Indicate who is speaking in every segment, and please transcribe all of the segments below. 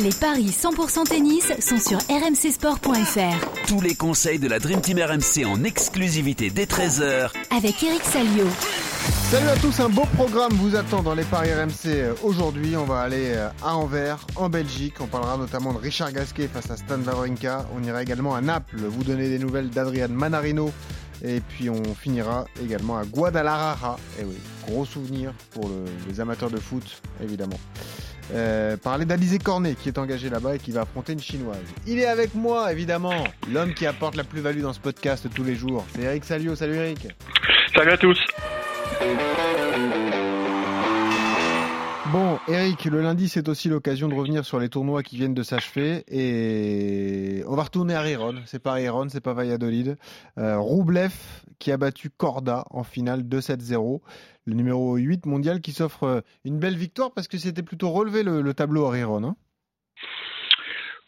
Speaker 1: Les paris 100% tennis sont sur rmcsport.fr.
Speaker 2: Tous les conseils de la Dream Team RMC en exclusivité dès 13h
Speaker 1: Avec Eric Salio.
Speaker 3: Salut à tous, un beau programme vous attend dans les paris RMC. Aujourd'hui, on va aller à Anvers, en Belgique. On parlera notamment de Richard Gasquet face à Stan Wawrinka. On ira également à Naples, vous donner des nouvelles d'Adrian Manarino. Et puis on finira également à Guadalajara. Et oui, gros souvenir pour le- les amateurs de foot, évidemment. Euh, parler d'Alizé Cornet qui est engagé là-bas et qui va affronter une chinoise. Il est avec moi, évidemment, l'homme qui apporte la plus-value dans ce podcast tous les jours. C'est Eric Salio. Salut Eric.
Speaker 4: Salut à tous.
Speaker 3: Bon, Eric, le lundi, c'est aussi l'occasion de revenir sur les tournois qui viennent de s'achever. Et on va retourner à Riron. C'est pas Riron, c'est pas Valladolid. Euh, Roublev qui a battu Corda en finale 2-7-0. Le numéro 8 mondial qui s'offre euh, une belle victoire parce que c'était plutôt relevé le, le tableau à Riron. hein.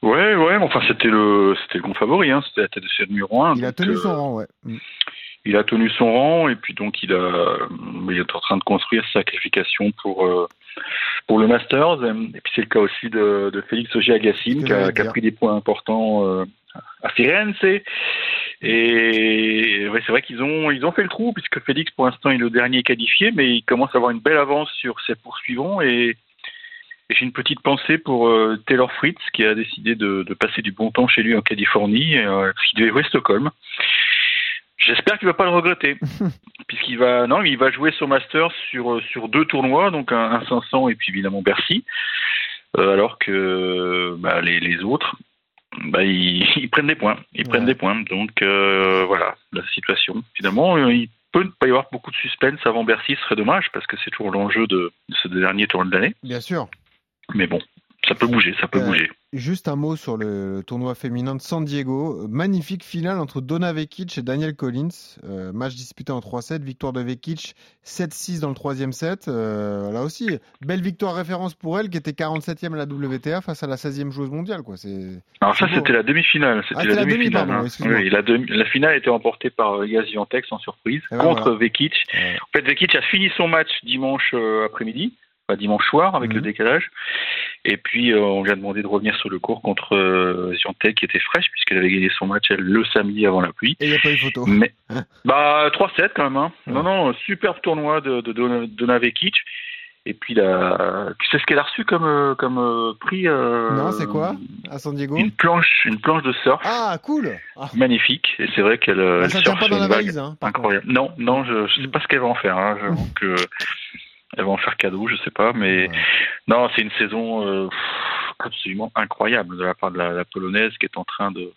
Speaker 4: Ouais, ouais, mais enfin c'était le c'était le grand favori, hein, c'était la tête de numéro 1.
Speaker 3: Il a tenu son rang, ouais. Mm.
Speaker 4: Il a tenu son rang et puis donc il a il est en train de construire sa qualification pour euh, pour le Masters et puis c'est le cas aussi de, de Félix Auger-Aliassime
Speaker 3: Ce que
Speaker 4: qui, a- qui pris des points importants euh, à Firenze. Et ouais, c'est vrai qu'ils ont ils ont fait le trou puisque Félix pour l'instant est le dernier qualifié mais il commence à avoir une belle avance sur ses poursuivants. Et et j'ai une petite pensée pour euh, Taylor Fritz qui a décidé de, de passer du bon temps chez lui en Californie, euh, parce qu'il devait jouer Stockholm. J'espère qu'il va pas le regretter, puisqu'il va non, il va jouer son master sur euh, sur deux tournois, donc un, un 500 et puis évidemment Bercy, euh, alors que bah, les, les autres, bah, ils, ils prennent des points, ils prennent des points. Donc euh, voilà la situation. Finalement, il peut ne pas y avoir beaucoup de suspense avant Bercy, ce serait dommage parce que c'est toujours l'enjeu de, de ce dernier tournoi de l'année.
Speaker 3: Bien sûr.
Speaker 4: Mais bon, ça peut bouger, ça peut
Speaker 3: Euh,
Speaker 4: bouger.
Speaker 3: Juste un mot sur le tournoi féminin de San Diego. Magnifique finale entre Donna Vekic et Daniel Collins. Euh, match disputé en 3-7. Victoire de Vekic 7-6 dans le troisième set. Euh, là aussi, belle victoire référence pour elle qui était 47e à la WTA face à la 16e joueuse mondiale. Quoi. C'est...
Speaker 4: Alors ça, c'était la demi-finale. C'était
Speaker 3: Ah,
Speaker 4: la
Speaker 3: demi,
Speaker 4: demi-finale.
Speaker 3: pardon,
Speaker 4: hein. Oui, la, demi- la finale a été remportée par euh, Igaz Swiatek sans surprise
Speaker 3: ben
Speaker 4: contre
Speaker 3: voilà.
Speaker 4: Vekic.
Speaker 3: Ouais.
Speaker 4: En fait, Vekic a fini son match dimanche euh, après-midi, pas dimanche soir avec
Speaker 3: Mhm.
Speaker 4: le décalage. Et puis, euh, on lui a demandé de revenir sur le court contre euh, qui était fraîche puisqu'elle avait gagné son match elle, le samedi avant la pluie.
Speaker 3: Et il n'y a pas eu photo.
Speaker 4: Mais bah 3-7 quand même. Hein.
Speaker 3: Ouais.
Speaker 4: Non non, superbe tournoi de, de, Vekic. Et puis là, tu sais ce qu'elle a reçu comme euh, comme euh, prix euh,
Speaker 3: Non, c'est quoi? À San Diego?
Speaker 4: Une planche, une planche de surf
Speaker 3: Ah, cool ah,
Speaker 4: magnifique. Et c'est vrai qu'elle euh, elle surfe
Speaker 3: pas dans la
Speaker 4: une
Speaker 3: valise. Hein,
Speaker 4: incroyable. Non, non, je, je sais pas ce qu'elle va en faire. Hein. J'avoue que elle va en faire cadeau, je sais pas, mais
Speaker 3: Ouais.
Speaker 4: non, c'est une saison euh, absolument incroyable de la part de la, la polonaise qui est en train de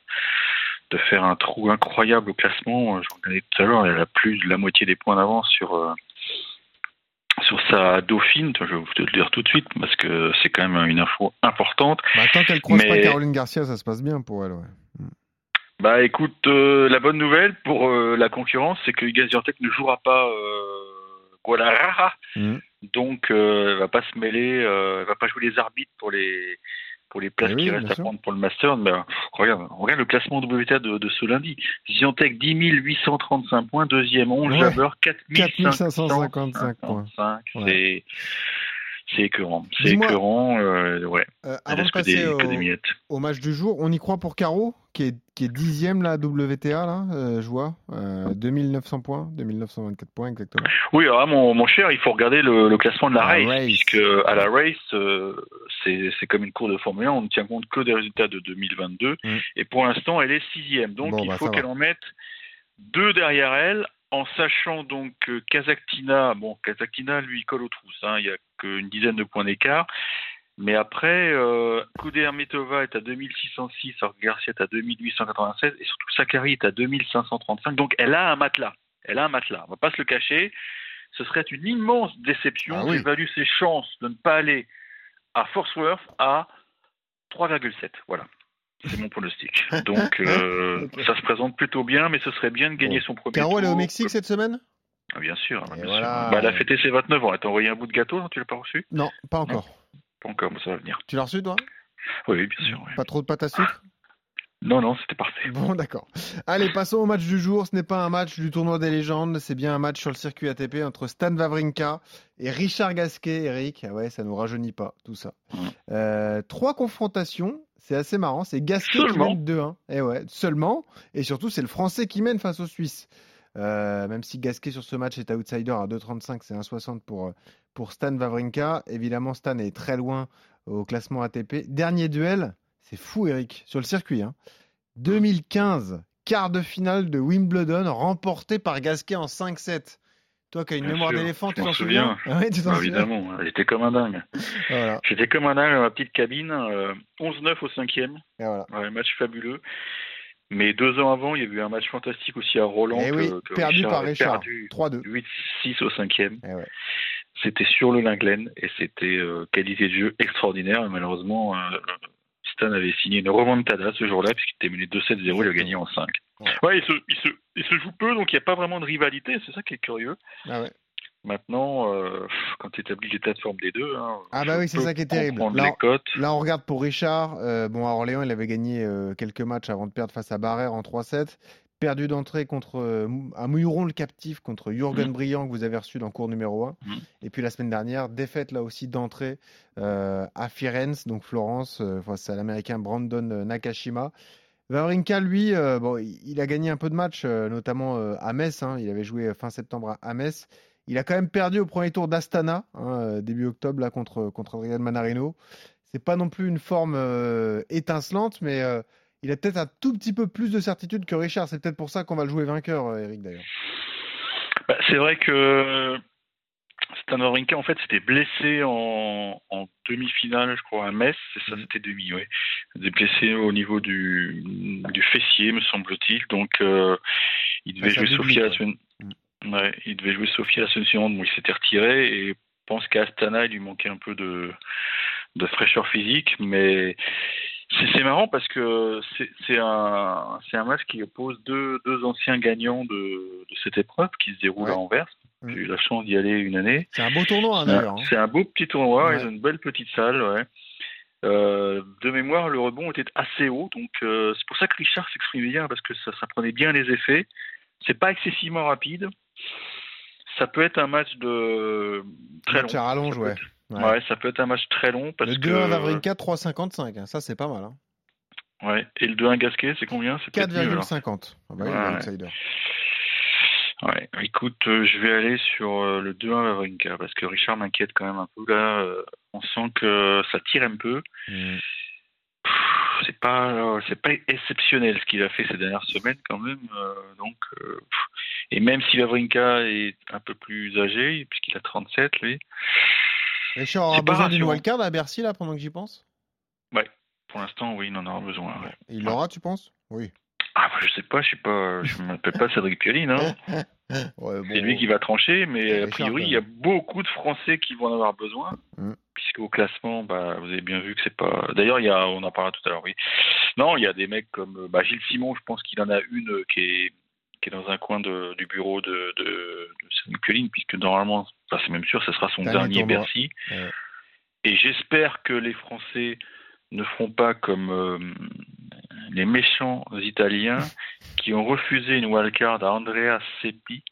Speaker 4: de faire un trou incroyable au classement. Je regardais tout à l'heure, elle a plus de la moitié des points d'avance sur euh, sur sa dauphine. Je vais vous le dire tout de suite parce que c'est quand même une info importante.
Speaker 3: Bah, tant qu'elle croise pas Caroline Garcia, ça se passe bien pour elle. Ouais.
Speaker 4: Bah écoute, euh, la bonne nouvelle pour euh, la concurrence, c'est que Igaz Swiatek ne jouera pas Guadalajara,
Speaker 3: Mhm.
Speaker 4: donc euh, elle va pas se mêler, euh, elle va pas jouer les arbitres pour les pour les places
Speaker 3: Eh oui,
Speaker 4: qui restent à
Speaker 3: sûr.
Speaker 4: prendre pour le Master. Mais, pff, regarde, regarde le classement WTA de, de ce lundi. Swiatek 10 835 points, deuxième 11,
Speaker 3: Ouais.
Speaker 4: Jabber 4
Speaker 3: 4555 points.
Speaker 4: C'est
Speaker 3: Ouais.
Speaker 4: c'est écœurant, c'est écœurant, euh, ouais.
Speaker 3: Euh, avant de passer
Speaker 4: des,
Speaker 3: au,
Speaker 4: des
Speaker 3: au match du jour, on y croit pour Caro, qui est, qui est dixième là, WTA, là, euh, je vois. Euh, 2900 points, 2924 points exactement.
Speaker 4: Oui, alors, mon, mon cher, il faut regarder le, le classement de la race,
Speaker 3: race.
Speaker 4: puisque à la race, euh, c'est c'est comme une course de Formule 1, on ne tient compte que des résultats de 2022,
Speaker 3: Mm.
Speaker 4: et pour l'instant, elle est sixième. Donc,
Speaker 3: Bon,
Speaker 4: il
Speaker 3: bah,
Speaker 4: faut qu'elle en mette deux derrière elle, en sachant donc que Kazakhtina, bon, Kazakhtina, lui, colle aux trousses, hein, il y a qu'une dizaine de points d'écart. Mais après, euh, est à 2606, alors que Garcia est à 2896, et surtout Sakari est à 2535. Donc, elle a un matelas. Elle a un matelas. On va pas se le cacher. Ce serait une immense déception.
Speaker 3: Ah oui.
Speaker 4: J'évalue ses chances de ne pas aller à Fort Worth à 3,7. Voilà. C'est mon pronostic. Donc, euh, ça se présente plutôt bien, mais ce serait bien de gagner
Speaker 3: Bon.
Speaker 4: son premier
Speaker 3: Caro, elle est au. Mexique cette semaine?
Speaker 4: Ah, Bien sûr. Bien sûr. Bah, elle a fêté ses 29 ans. Elle t'a envoyé un bout de gâteau, non? Tu l'as pas reçu?
Speaker 3: Non, pas encore.
Speaker 4: Pas encore, mais ça va venir.
Speaker 3: Tu l'as reçu toi?
Speaker 4: Oui, oui, bien sûr. oui.
Speaker 3: Pas trop de pâte à sucre?
Speaker 4: Non, non, c'était parfait.
Speaker 3: Bon, d'accord. Allez, passons au match du jour. Ce n'est pas un match du tournoi des légendes, c'est bien un match sur le circuit ATP entre Stan Wawrinka et Richard Gasquet, Eric. Ah ouais, ça nous rajeunit pas, tout ça. Euh, trois confrontations, c'est assez marrant. C'est Gasquet qui mène 2-1. Et ouais, seulement. Et surtout, c'est le Français qui mène face aux Suisses. Euh, même si Gasquet sur ce match est outsider à 2,35, c'est 1,60 pour, euh, pour Stan Wawrinka. Évidemment, Stan est très loin au classement ATP. Dernier duel, c'est fou, Eric, sur le circuit. Hein. 2015, quart de finale de Wimbledon, remporté par Gasquet en 5-7. Toi qui as une
Speaker 4: Bien
Speaker 3: mémoire d'éléphant, tu t'en souviens
Speaker 4: souviens?
Speaker 3: Ah ouais, tu
Speaker 4: Bah,
Speaker 3: souviens?
Speaker 4: évidemment, j'étais comme un dingue.
Speaker 3: Voilà.
Speaker 4: J'étais comme un dingue dans ma petite cabine, euh, 11-9 au cinquième,
Speaker 3: voilà.
Speaker 4: ouais, match fabuleux. Mais deux ans avant, il y a eu un match fantastique aussi à Roland.
Speaker 3: Et
Speaker 4: que,
Speaker 3: oui,
Speaker 4: que
Speaker 3: perdu par Richard.
Speaker 4: perdu
Speaker 3: 3-2.
Speaker 4: 8-6 au cinquième.
Speaker 3: Ouais.
Speaker 4: C'était sur le Linglen et c'était euh, qualité de jeu extraordinaire. Et malheureusement, euh, Stan avait signé une remontada ce jour-là puisqu'il était mené 2-7-0, il a gagné en 5.
Speaker 3: Ouais.
Speaker 4: Ouais, il se, il, se, il se joue peu, donc il n'y a pas vraiment de rivalité. C'est ça qui est curieux.
Speaker 3: Ah ouais.
Speaker 4: Maintenant, euh, quand tu établis l'état de forme des deux, hein,
Speaker 3: Ah bah oui, c'est ça qui est terrible. Là,
Speaker 4: les cotes.
Speaker 3: Là, on regarde pour Richard. Euh, bon, à Orléans, il avait gagné euh, quelques matchs avant de perdre face à Barrère en 3-7. Perdu d'entrée contre euh, à Mouilleron le captif contre Jürgen
Speaker 4: Mm.
Speaker 3: Briand que vous avez reçu dans cours numéro 1.
Speaker 4: Mm.
Speaker 3: Et puis la semaine dernière, défaite là aussi d'entrée euh, à Firenze, donc Florence, euh, face à l'américain Brandon Nakashima. Wawrinka, lui, euh, bon, il a gagné un peu de matchs, euh, notamment euh, à Metz. hein. il avait joué fin septembre à- Metz. Il a quand même perdu au premier tour d'Astana, hein, début octobre, là, contre, contre Adrian Manarino. C'est pas non plus une forme étincelante, mais il a peut-être un tout petit peu plus de certitude que Richard. C'est peut-être pour ça qu'on va le jouer vainqueur, euh, Eric, d'ailleurs.
Speaker 4: Bah, c'est vrai que Stan Wawrinka, en fait, s'était blessé en, en demi-finale, je crois, à Metz. C'est ça, c'était demi, oui. Il était blessé au niveau du, du fessier, me semble-t-il. Donc, euh, il devait
Speaker 3: Ah,
Speaker 4: la
Speaker 3: quoi.
Speaker 4: semaine. Ouais, il devait jouer Sofia la semaine suivante. Bon, il s'était retiré et je pense qu'à Astana, il lui manquait un peu de, de fraîcheur physique. Mais c'est marrant parce que c'est un, match qui oppose deux, deux anciens gagnants de, de cette épreuve qui se déroule
Speaker 3: Ouais.
Speaker 4: à Anvers.
Speaker 3: Mm.
Speaker 4: J'ai eu la chance d'y aller une année.
Speaker 3: C'est un beau tournoi, hein, d'ailleurs. hein.
Speaker 4: C'est un beau petit tournoi,
Speaker 3: Ouais.
Speaker 4: ils ont une belle petite salle, ouais. Euh, de mémoire, le rebond était assez haut, donc euh, c'est pour ça que Richard s'exprimait bien, parce que ça, ça prenait bien les effets. C'est pas excessivement rapide. Ça peut être un match de très long. Ça peut
Speaker 3: ouais.
Speaker 4: être-
Speaker 3: Ouais.
Speaker 4: Ouais, ça peut être un match très long parce
Speaker 3: Le
Speaker 4: que
Speaker 3: 2-1 Wawrinka, 3,55. hein. Ça, c'est pas mal. Hein.
Speaker 4: ouais. Et le 2-1 Gasquet, c'est combien? C'est peut-être mieux, alors.
Speaker 3: 4,50. Ah bah
Speaker 4: Ouais. Ouais, écoute, euh, je vais aller sur euh, le 2-1 Wawrinka parce que Richard m'inquiète quand même un peu là. euh, on sent que ça tire un peu.
Speaker 3: Mm.
Speaker 4: C'est pas, c'est pas exceptionnel ce qu'il a fait ces dernières semaines quand même. donc, et même si Wawrinka est un peu plus âgé puisqu'il a 37 lui,
Speaker 3: Richard aura besoin d'une wildcard à Bercy, là, pendant que j'y pense?
Speaker 4: Pour l'instant, oui, il en aura besoin. ouais.
Speaker 3: Il l'aura, tu penses? Oui.
Speaker 4: Ah, bah, je sais pas, je sais pas, je m'appelle pas Cédric.
Speaker 3: Ouais, bon.
Speaker 4: C'est lui qui va trancher, mais a priori, il y a beaucoup de Français qui vont en avoir besoin,
Speaker 3: Mm.
Speaker 4: puisqu'au classement, bah, vous avez bien vu que c'est pas. D'ailleurs, il y a, on en parlera tout à l'heure, oui. Non, il y a des mecs comme bah, Gilles Simon, je pense qu'il en a une euh, qui est qui est dans un coin de- du bureau de, de, de puisque normalement, enfin, c'est même sûr, ce sera son
Speaker 3: Dernier
Speaker 4: dernier. Bercy.
Speaker 3: Ouais.
Speaker 4: Et j'espère que les Français ne feront pas comme euh, les méchants Italiens qui ont refusé une wildcard à Andrea Seppi,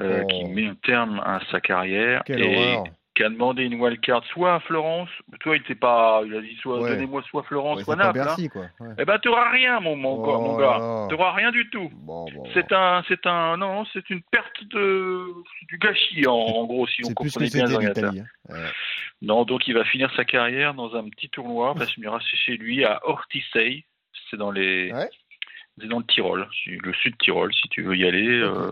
Speaker 4: euh,
Speaker 3: Oh.
Speaker 4: qui met un terme à sa carrière
Speaker 3: Quelle
Speaker 4: et
Speaker 3: horreur.
Speaker 4: Qui a demandé une wildcard soit à Florence, toi il pas, il a dit soit
Speaker 3: Ouais.
Speaker 4: donnez-moi soit Florence,
Speaker 3: Ouais,
Speaker 4: soit
Speaker 3: c'est
Speaker 4: Naples. Hein.
Speaker 3: Bercy, quoi. Ouais.
Speaker 4: Eh ben t'auras rien mon mon, gars- mon
Speaker 3: Oh
Speaker 4: gars, t'auras rien du tout.
Speaker 3: Bon, bon, bon.
Speaker 4: C'est un, c'est un, non, c'est une perte de, du gâchis en, en gros si on
Speaker 3: C'est plus que
Speaker 4: comprenait bien
Speaker 3: l'Italie. hein.
Speaker 4: Non, donc il va finir sa carrière dans un petit tournoi parce qu'il ira chez lui à Ortisei. C'est dans les, c'est dans le Tyrol, le sud Tyrol. Si tu veux y aller, euh,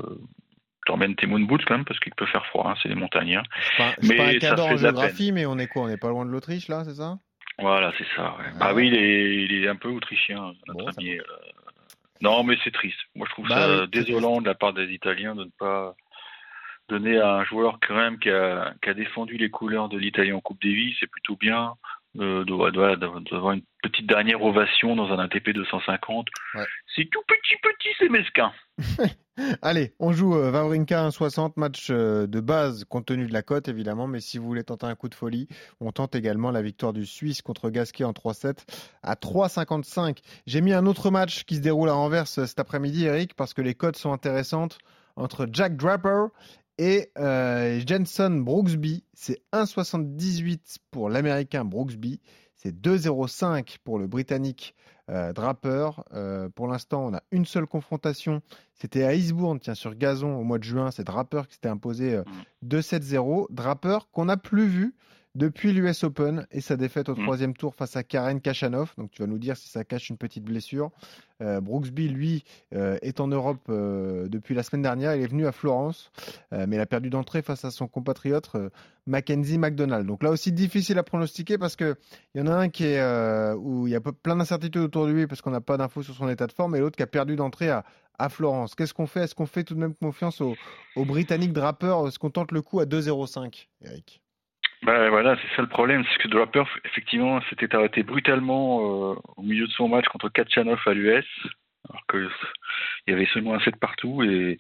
Speaker 4: t'emmènes tes moon boots quand même parce qu'il peut faire froid. hein, c'est des montagnes. hein.
Speaker 3: C'est pas,
Speaker 4: Mais
Speaker 3: pas un cadre en géographie, mais on est quoi On n'est pas loin de l'Autriche, là, c'est ça?
Speaker 4: Voilà, c'est ça. ouais.
Speaker 3: Ah
Speaker 4: Bah oui, il est, il est un peu autrichien, notre
Speaker 3: Bon,
Speaker 4: ami. euh. Non, mais c'est triste. Moi, je trouve
Speaker 3: Bah
Speaker 4: ça
Speaker 3: oui,
Speaker 4: désolant de la part des Italiens de ne pas donner à un joueur quand même qui a, qui a défendu les couleurs de l'Italie en Coupe Davis. C'est plutôt bien euh, doit, doit, doit avoir une petite dernière ovation dans un ATP 250.
Speaker 3: Ouais.
Speaker 4: C'est tout petit, petit, c'est mesquin.
Speaker 3: Allez, on joue euh, Vavrinka 1,60, match euh, de base compte tenu de la cote évidemment, mais si vous voulez tenter un coup de folie, on tente également la victoire du Suisse contre Gasquet en 3-7 à 3,55. J'ai mis un autre match qui se déroule à Anvers euh, cet après-midi, Eric, parce que les cotes sont intéressantes entre Jack Draper et euh, Jenson Brooksby. C'est 1,78 pour l'américain Brooksby, c'est 2,05 pour le britannique euh, Draper. Euh, pour l'instant, on a une seule confrontation. C'était à Eastbourne, tiens, sur gazon au mois de juin. C'est Draper qui s'était imposé euh, 2-7-0. Draper qu'on n'a plus vu depuis l'US Open et sa défaite au
Speaker 4: Mm.
Speaker 3: troisième tour face à Karen Kachanov. Donc tu vas nous dire si ça cache une petite blessure. Euh, Brooksby, lui, euh, est en Europe euh, depuis la semaine dernière. Il est venu à Florence, mais il a perdu d'entrée face à son compatriote Mackenzie McDonald. Donc là aussi difficile à pronostiquer parce que il y en a un qui est où il y a plein d'incertitudes autour de lui parce qu'on n'a pas d'infos sur son état de forme et l'autre qui a perdu d'entrée à, à Florence. Qu'est-ce qu'on fait? Est-ce qu'on fait tout de même confiance au, au Britannique Draper Est-ce qu'on tente le coup à 2-0-5, Eric?
Speaker 4: Bah voilà, c'est ça le problème, c'est que Draper, effectivement, s'était arrêté brutalement euh, au milieu de son match contre Kachanov à l'US, alors que il y avait seulement un set partout et,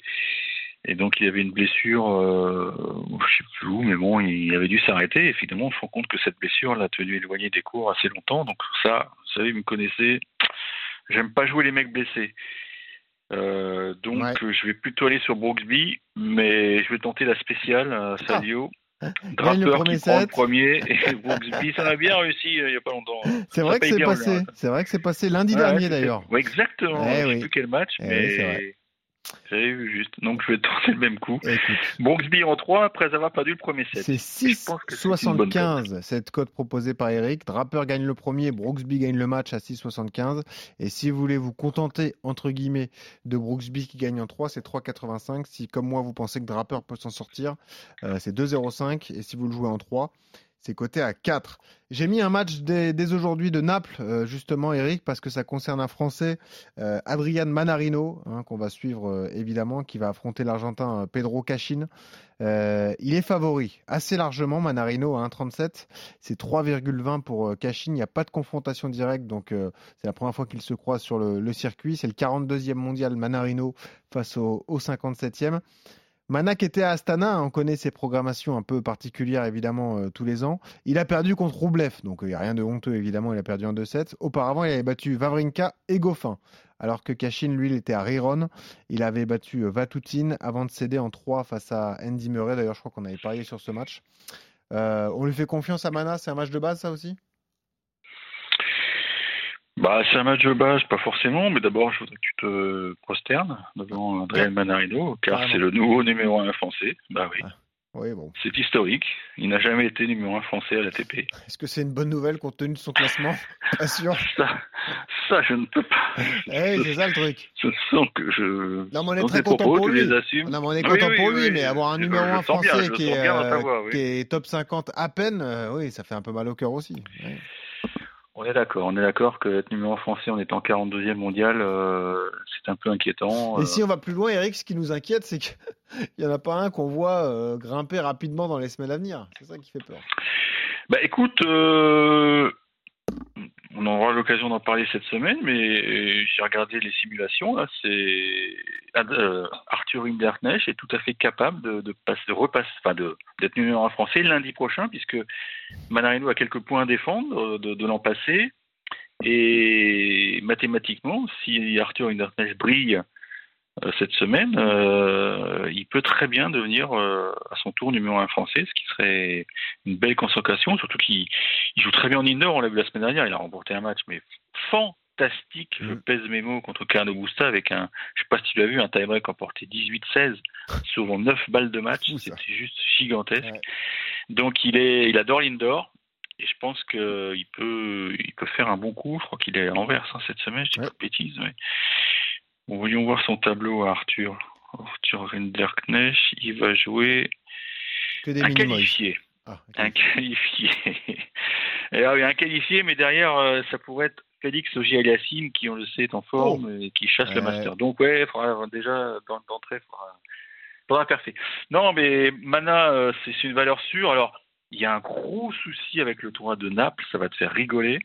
Speaker 4: et donc il avait une blessure, euh, je sais plus où, mais bon, il avait dû s'arrêter. Et finalement, on se rend compte que cette blessure l'a tenu éloigné des cours assez longtemps. Donc ça, vous savez, vous me connaissez, j'aime pas jouer les mecs blessés. Euh, donc
Speaker 3: Ouais.
Speaker 4: euh, je vais plutôt aller sur Brooksby, mais je vais tenter la spéciale à Salio.
Speaker 3: Gagne le
Speaker 4: Draper qui prend le
Speaker 3: set.
Speaker 4: premier et Brooksby, ça a bien réussi euh, il y a pas longtemps.
Speaker 3: C'est
Speaker 4: Ça
Speaker 3: vrai que c'est passé.
Speaker 4: là.
Speaker 3: C'est vrai que c'est passé lundi
Speaker 4: Ouais,
Speaker 3: dernier d'ailleurs.
Speaker 4: Ouais, exactement.
Speaker 3: Eh
Speaker 4: je sais
Speaker 3: oui.
Speaker 4: plus quel match,
Speaker 3: Eh oui,
Speaker 4: mais
Speaker 3: vrai.
Speaker 4: J'avais vu juste. Donc je vais tenter le même coup. Brooksby en 3 après avoir perdu le premier set.
Speaker 3: c'est
Speaker 4: Je pense que c'est une bonne
Speaker 3: 6,75 cette cote proposée par Eric. Draper gagne le premier, Brooksby gagne le match à 6,75. Et si vous voulez vous contenter, entre guillemets, de Brooksby qui gagne en 3, c'est 3,85. Si, comme moi, vous pensez que Draper peut s'en sortir, euh, c'est 2,05. Et si vous le jouez en 3, c'est coté à 4. J'ai mis un match dès, aujourd'hui de Naples, euh, justement, Eric, parce que ça concerne un Français, euh, Adrian Manarino, hein, qu'on va suivre euh, évidemment, qui va affronter l'Argentin Pedro Cachin. Il est favori assez largement, Manarino à 1,37. C'est 3,20 pour euh, Cachin. Il n'y a pas de confrontation directe, donc c'est la première fois qu'il se croise sur le, circuit. C'est le 42e mondial Manarino face au 57e. Manak était à Astana, hein, on connaît ses programmations un peu particulières évidemment euh, tous les ans. Il a perdu contre Roublev, donc il n'y a rien de honteux évidemment, il a perdu en 2-7. Auparavant, il avait battu Vavrinka et Goffin, alors que Cachin, lui, il était à Riron. Il avait battu euh, Vatoutine avant de céder en 3 face à Andy Murray. D'ailleurs, je crois qu'on avait parié sur ce match. Euh, on lui fait confiance à Mana, c'est un match de base ça aussi?
Speaker 4: Bah, c'est un match de base, pas forcément, mais d'abord, je voudrais que tu te prosternes devant Adrien Manarino, car c'est le nouveau numéro 1 français. Bah oui,
Speaker 3: Ah. Oui, bon.
Speaker 4: c'est historique. Il n'a jamais été numéro 1 français à l'ATP.
Speaker 3: Est-ce que c'est une bonne nouvelle compte tenu de son classement? Pas sûr.
Speaker 4: Ça, ça, je ne peux pas.
Speaker 3: Eh, c'est ça le truc.
Speaker 4: Ce sont que je.
Speaker 3: Non, mais on est
Speaker 4: dans
Speaker 3: très content
Speaker 4: propos,
Speaker 3: pour lui. Non, mais on est
Speaker 4: Oui,
Speaker 3: content
Speaker 4: oui,
Speaker 3: pour
Speaker 4: oui,
Speaker 3: lui, mais
Speaker 4: je-
Speaker 3: avoir un
Speaker 4: je-
Speaker 3: numéro
Speaker 4: je
Speaker 3: 1
Speaker 4: le sens bien,
Speaker 3: français
Speaker 4: je
Speaker 3: qui,
Speaker 4: sens
Speaker 3: est, euh, qui est top 50 à peine, euh, oui, ça fait un peu mal au cœur aussi. Ouais.
Speaker 4: On est d'accord, on est d'accord que être numéro 1 français en étant 42e mondial, euh, c'est un peu inquiétant.
Speaker 3: Et
Speaker 4: euh.
Speaker 3: si on va plus loin, Eric, ce qui nous inquiète, c'est qu'il n'y en a pas un qu'on voit euh, grimper rapidement dans les semaines à venir. C'est ça qui fait peur.
Speaker 4: Bah écoute, euh, on aura l'occasion d'en parler cette semaine, mais euh, j'ai regardé les simulations. Ad- euh, Arthur Hinderknecht est tout à fait capable de, passer, de repasser, enfin d'être numéro un français lundi prochain, puisque Manarino a quelques points à défendre euh, de, de l'an passé. Et mathématiquement, si Arthur Hinderknecht brille cette semaine, euh, il peut très bien devenir euh, à son tour numéro un français, ce qui serait une belle consécration, surtout qu'il il joue très bien en indoor, on l'a vu la semaine dernière, il a remporté un match, mais fantastique, je
Speaker 3: Mm.
Speaker 4: pèse mes mots, contre Carlo Busta avec un, je sais pas si tu l'as vu, un tie-break emporté 18-16 sur 9 balles de match, c'était juste gigantesque.
Speaker 3: Ouais.
Speaker 4: Donc il est, il adore l'indoor. Et je pense qu'il peut, il peut faire un bon coup. Je crois qu'il est à Anvers hein, cette semaine, je dis
Speaker 3: Ouais.
Speaker 4: pas de bêtises. mais- Bon, voyons voir son tableau à Arthur. Arthur Rinderknecht, il va jouer
Speaker 3: Que des
Speaker 4: un qualifié.
Speaker 3: Ah.
Speaker 4: Un qualifié. Alors, un qualifié, mais derrière, euh, ça pourrait être Félix Auger-Aliassime, qui, on le sait, est en forme et qui chasse le
Speaker 3: Oh.
Speaker 4: Master. Donc, ouais, il faudra déjà, dans- d'entrée, il faudra, faudra percer. Non, mais Mana, euh, c'est c'est une valeur sûre. Alors, il y a un gros souci avec le tournoi de Naples, ça va te faire rigoler.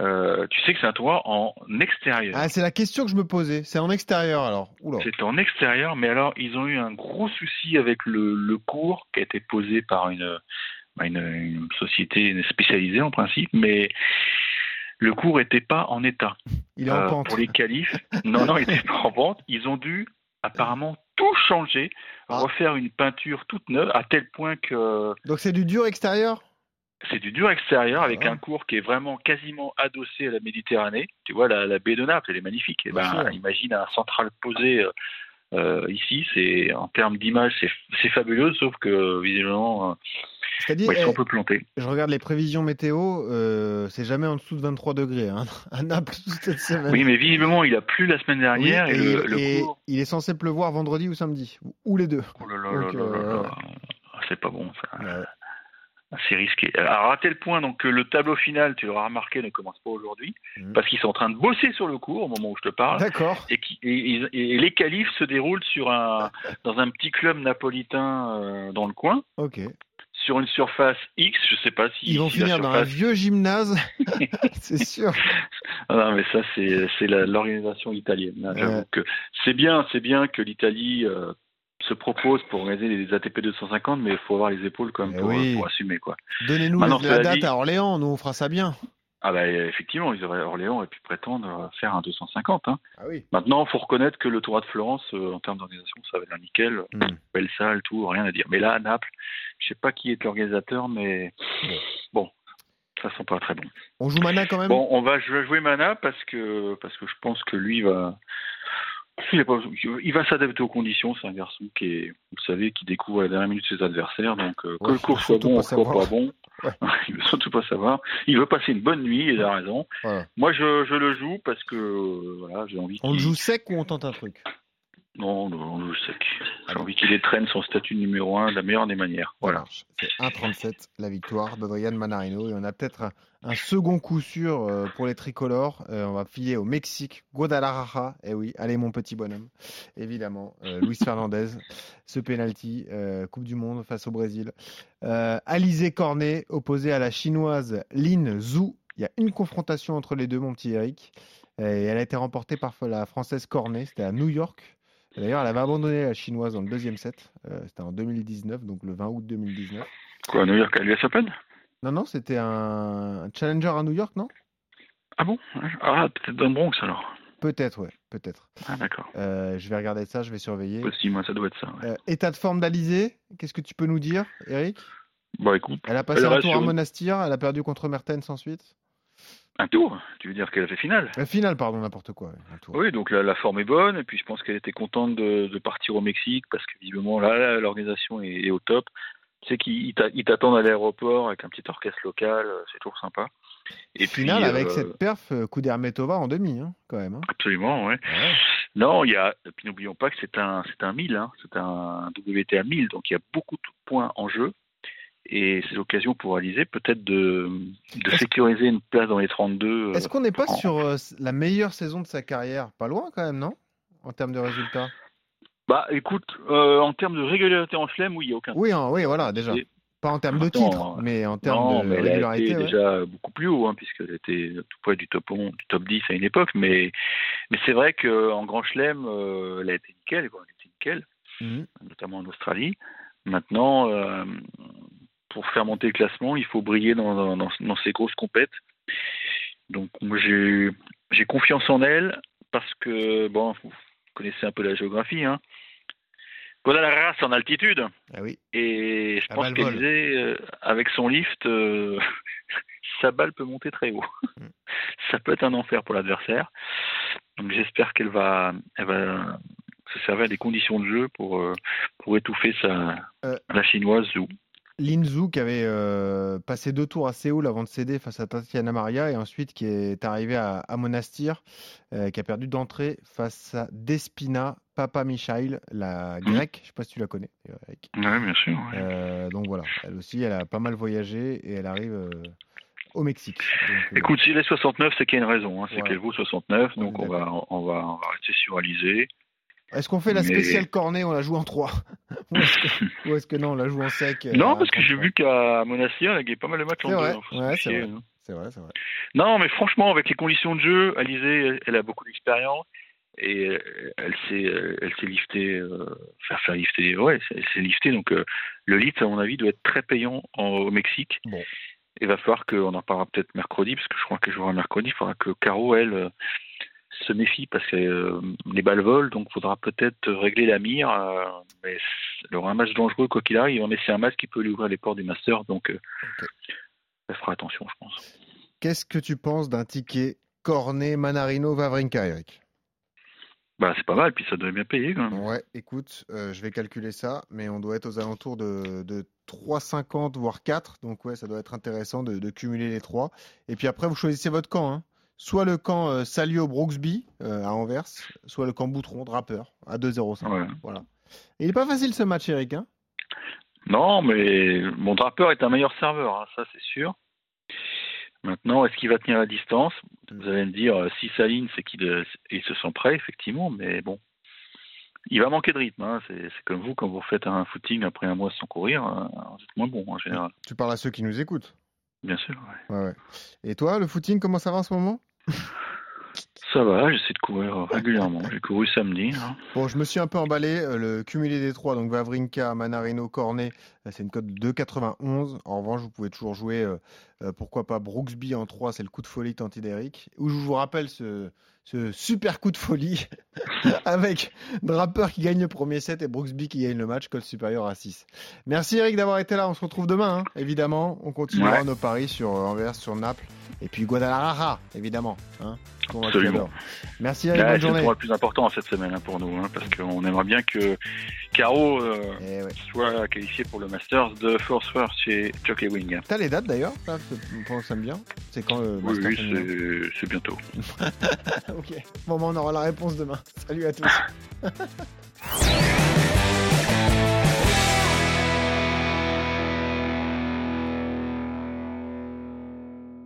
Speaker 4: Euh, tu sais que c'est un tournoi en extérieur.
Speaker 3: Ah, c'est la question que je me posais. C'est en extérieur alors.
Speaker 4: C'est en extérieur, mais alors ils ont eu un gros souci avec le, le cours qui a été posé par une, bah, une, une société spécialisée en principe, mais le cours n'était pas en état.
Speaker 3: Il est en
Speaker 4: Euh,
Speaker 3: pente.
Speaker 4: pour les qualifs. non, non, il n'était pas en vente. Ils ont dû apparemment tout changer,
Speaker 3: Ah.
Speaker 4: refaire une peinture toute neuve, à tel point que
Speaker 3: Donc c'est du dur extérieur?
Speaker 4: C'est du dur extérieur avec
Speaker 3: Ah.
Speaker 4: un cours qui est vraiment quasiment adossé à la Méditerranée. Tu vois, la, la baie de Naples, elle est magnifique. Et
Speaker 3: Bien
Speaker 4: ben, imagine un central posé euh, euh, ici, c'est en termes d'image, c'est fabuleux, sauf que visiblement, euh,
Speaker 3: C'est-à-dire,
Speaker 4: ouais, ils sont
Speaker 3: eh,
Speaker 4: un peu plantés.
Speaker 3: je regarde les prévisions météo, euh, c'est jamais en dessous de 23 degrés hein, à Naples cette semaine.
Speaker 4: Oui, mais visiblement, il a plu la semaine
Speaker 3: Oui,
Speaker 4: dernière et,
Speaker 3: et,
Speaker 4: le, le
Speaker 3: et
Speaker 4: cours.
Speaker 3: il est censé pleuvoir vendredi ou samedi, ou- les deux.
Speaker 4: Oh là là
Speaker 3: Donc,
Speaker 4: là là là là. C'est pas bon ça. C'est risqué. Alors à tel point donc que le tableau final, tu l'auras remarqué, ne commence pas aujourd'hui,
Speaker 3: Mhm.
Speaker 4: parce qu'ils sont en train de bosser sur le cours au moment où je te parle,
Speaker 3: D'accord.
Speaker 4: et, les qualifs se déroulent sur un dans un petit club napolitain euh, dans le coin,
Speaker 3: Ok.
Speaker 4: sur une surface X. Je sais pas si
Speaker 3: Ils vont
Speaker 4: si
Speaker 3: finir dans un vieux gymnase, c'est sûr.
Speaker 4: Ah non, mais ça c'est l'organisation italienne. hein.
Speaker 3: Ouais.
Speaker 4: c'est bien, c'est bien que l'Italie euh, se propose pour organiser les ATP 250, mais il faut avoir les épaules quand même
Speaker 3: Eh
Speaker 4: pour,
Speaker 3: oui.
Speaker 4: pour assumer quoi.
Speaker 3: Donnez-nous la date
Speaker 4: dit-
Speaker 3: à Orléans, nous on fera ça bien.
Speaker 4: Ah bah effectivement, ils auraient, Orléans aurait pu prétendre faire un 250. Hein.
Speaker 3: Ah oui.
Speaker 4: Maintenant, faut reconnaître que le Tour de Florence, euh, en termes d'organisation, ça va être un nickel.
Speaker 3: Hmm.
Speaker 4: Belle salle, tout, rien à dire. Mais là, à Naples, je sais pas qui est l'organisateur, mais bon, ça sent pas très bon.
Speaker 3: On joue Mana quand même?
Speaker 4: Bon, on va je vais jouer Mana parce que parce que je pense que lui va il, est pas- il va s'adapter aux conditions. C'est un garçon qui est, vous savez, qui découvre à la dernière minute ses adversaires. Donc euh, que le cours soit bon soit pas bon,
Speaker 3: Ouais.
Speaker 4: il veut surtout pas savoir. Il veut passer une bonne nuit. Il a raison. Moi, je, je le joue parce que euh, voilà, j'ai envie.
Speaker 3: On le joue sec ou on tente un truc?
Speaker 4: Non, non, on le joue sec. J'ai envie qu'il étrenne son statut numéro un de la meilleure des manières. Voilà.
Speaker 3: C'est 1,37 la victoire d'Adrian Manarino. Et on a peut-être un, un second coup sûr euh, pour les tricolores. Euh, on va filer au Mexique, Guadalajara. Eh oui, allez mon petit bonhomme. Évidemment, euh, Luis Fernandez, ce penalty, Coupe du Monde face au Brésil. Alizé Cornet, opposé à la chinoise Lin Zhu. Il y a une confrontation entre les deux, mon petit Eric. Et elle a été remportée par la française Cornet. C'était à New York. D'ailleurs, elle avait abandonné la chinoise dans le deuxième set. Euh, C'était en 2019, donc le 20 août 2019.
Speaker 4: Quoi, New York à l'US Open?
Speaker 3: Non, non, c'était un un challenger à New York, non?
Speaker 4: Ah bon? Ah, peut-être dans le Bronx alors.
Speaker 3: Peut-être, ouais, peut-être.
Speaker 4: Ah d'accord.
Speaker 3: Euh, je vais regarder ça, je vais surveiller.
Speaker 4: Aussi, moi, ça doit être ça. ouais.
Speaker 3: Euh, état de forme d'Alizé, qu'est-ce que tu peux nous dire, Eric?
Speaker 4: Bah écoute,
Speaker 3: Elle a passé
Speaker 4: Elle
Speaker 3: un tour à Monastir, elle a perdu contre Mertens ensuite.
Speaker 4: Un tour. Tu veux dire qu'elle a fait finale
Speaker 3: La finale, pardon, n'importe quoi. un tour.
Speaker 4: Oui, donc la, la forme est bonne, et puis je pense qu'elle était contente de, de partir au Mexique, parce que visiblement, là, l'organisation est, est au top. Tu sais qu'ils ils t'a- ils t'attendent à l'aéroport avec un petit orchestre local, euh, c'est toujours sympa. Et
Speaker 3: finale
Speaker 4: puis,
Speaker 3: avec
Speaker 4: euh,
Speaker 3: cette perf euh, Kudermetova en demi, hein, quand même. hein.
Speaker 4: Absolument, ouais.
Speaker 3: Ouais.
Speaker 4: Non, il y a, et puis n'oublions pas que c'est un, c'est un 1000, hein, c'est un WTA 1000, donc il y a beaucoup de points en jeu. Et c'est l'occasion pour Alizé peut-être de, sécuriser une place dans les 32. euh,
Speaker 3: Est-ce qu'on n'est pas
Speaker 4: en-
Speaker 3: sur euh, la meilleure saison de sa carrière? Pas loin quand même, non? En termes de résultats
Speaker 4: Bah écoute, euh, en termes de régularité en chelem, oui, il n'y a aucun
Speaker 3: Oui, hein, oui, voilà, déjà.
Speaker 4: Et-
Speaker 3: Pas en termes de
Speaker 4: euh,
Speaker 3: mais en termes
Speaker 4: Non,
Speaker 3: de
Speaker 4: mais elle a
Speaker 3: régularité.
Speaker 4: été
Speaker 3: ouais.
Speaker 4: déjà beaucoup plus haut, hein, puisqu'elle était tout près du top 11, du top 10 à une époque. Mais, mais c'est vrai qu'en Grand Chelem, euh, elle a été nickel, quoi, elle a été nickel,
Speaker 3: Mhm.
Speaker 4: notamment en Australie. Maintenant, euh, pour faire monter le classement, il faut briller dans, dans, dans- dans ces grosses compètes. Donc moi j'ai j'ai confiance en elle parce que bon, vous connaissez un peu la géographie, hein. Guadalajara, c'est en altitude.
Speaker 3: Ah oui.
Speaker 4: Et je
Speaker 3: Ah
Speaker 4: pense
Speaker 3: le vol.
Speaker 4: qu'Alizé, euh, avec son lift, euh, sa balle peut monter très haut.
Speaker 3: Mm.
Speaker 4: Ça peut être un enfer pour l'adversaire. Donc j'espère qu'elle va, elle va se servir des conditions de jeu pour, euh, pour étouffer sa, la chinoise.
Speaker 3: Linzou qui avait euh, passé deux tours à Séoul avant de céder face à Tatiana Maria et ensuite qui est arrivé à, à Monastir, euh, qui a perdu d'entrée face à Despina Papa Michail, la
Speaker 4: Mhm.
Speaker 3: grecque. Je ne sais pas si tu la connais. Eric.
Speaker 4: Oui, bien sûr. ouais.
Speaker 3: Euh, donc voilà, elle aussi, elle a pas mal voyagé et elle arrive euh, au Mexique. Donc, euh,
Speaker 4: Écoute, s'il est 69, c'est qu'il y a une raison. hein. C'est qu'elle vaut 69, donc
Speaker 3: on
Speaker 4: va, on, va, on va rester sur Alizé.
Speaker 3: Est-ce qu'on fait la
Speaker 4: Mais-
Speaker 3: spéciale cornet, on la joue en 3 Ou est-ce que, non, on la joue en sec euh,
Speaker 4: Non, parce que j'ai
Speaker 3: 33?
Speaker 4: vu qu'à Monastir, il a gagné pas mal de matchs en deux.
Speaker 3: vrai,
Speaker 4: hein,
Speaker 3: ouais, c'est
Speaker 4: méfier,
Speaker 3: vrai.
Speaker 4: hein.
Speaker 3: C'est vrai, c'est vrai.
Speaker 4: Non, mais franchement, avec les conditions de jeu, Alizé, elle, a beaucoup d'expérience et euh, elle s'est, euh, elle s'est liftée, euh, faire faire lifter, ouais, elle s'est liftée. Donc euh, le lift, à mon avis, doit être très payant en- au Mexique.
Speaker 3: Bon.
Speaker 4: Il va falloir qu'on en parlera peut-être mercredi, parce que je crois qu'elle jouera mercredi. Il faudra que Caro, elle, se méfie parce que euh, les balles volent, donc il faudra peut-être régler la mire. euh, mais aura un match dangereux quoi qu'il arrive, mais c'est un match qui peut lui ouvrir les portes du Master, donc euh,
Speaker 3: Ok.
Speaker 4: elle fera attention, je pense.
Speaker 3: Qu'est-ce que tu penses d'un ticket cornet Manarino Vavrinka, Eric?
Speaker 4: Bah, c'est pas mal, puis ça doit bien payer quand même.
Speaker 3: Ouais, écoute, euh, je vais calculer ça, mais on doit être aux alentours de, de 3,50 voire 4, donc ouais, ça doit être intéressant de, de cumuler les trois. Et puis après, vous choisissez votre camp, hein. Soit le camp euh, Salio Brooksby euh, à Anvers, soit le camp Boutron, Draper, à 2,05.
Speaker 4: Ouais.
Speaker 3: Voilà. Et il est pas facile ce match, Eric. Hein?
Speaker 4: Non, mais mon Draper est un meilleur serveur, hein, ça c'est sûr. Maintenant, est-ce qu'il va tenir la distance? Vous allez me dire, euh, si ça ligne, c'est qu'il il se sent prêt, effectivement, mais bon. Il va manquer de rythme. Hein. C'est comme vous, quand vous faites un footing après un mois sans courir, vous êtes moins bon en général.
Speaker 3: Tu parles à ceux qui nous écoutent?
Speaker 4: Bien sûr. ouais.
Speaker 3: Ouais, ouais. Et toi, le footing, comment ça va en ce moment?
Speaker 4: Ça va, j'essaie de courir régulièrement. J'ai couru samedi. hein.
Speaker 3: Bon, je me suis un peu emballé. euh, Le cumulé des trois, donc Vavrinka, Manarino, Cornet, euh, c'est une cote de 2,91. En revanche, vous pouvez toujours jouer, euh, pourquoi pas, Brooksby en 3, c'est le coup de folie Tanti d'Eric. Ou je vous rappelle ce, ce super coup de folie avec Draper qui gagne le premier set et Brooksby qui gagne le match, cote supérieure à 6. Merci Eric d'avoir été là. On se retrouve demain, hein, évidemment. On continuera
Speaker 4: Ouais.
Speaker 3: nos paris sur Anvers, sur Naples et puis Guadalajara, évidemment. Hein,
Speaker 4: Absolument.
Speaker 3: Merci Eric,
Speaker 4: Ouais,
Speaker 3: bonne
Speaker 4: c'est le
Speaker 3: journée.
Speaker 4: tournoi le plus important cette semaine hein, pour nous, hein, parce qu'on aimerait bien que Caro euh,
Speaker 3: Eh ouais.
Speaker 4: soit qualifié pour le Masters de Force First chez Jockey Wing.
Speaker 3: T'as les dates d'ailleurs là, que ça me bien. C'est quand le
Speaker 4: Oui,
Speaker 3: Master
Speaker 4: oui, c'est- c'est bientôt.
Speaker 3: Ok. Bon, bah, on aura la réponse demain. Salut à tous.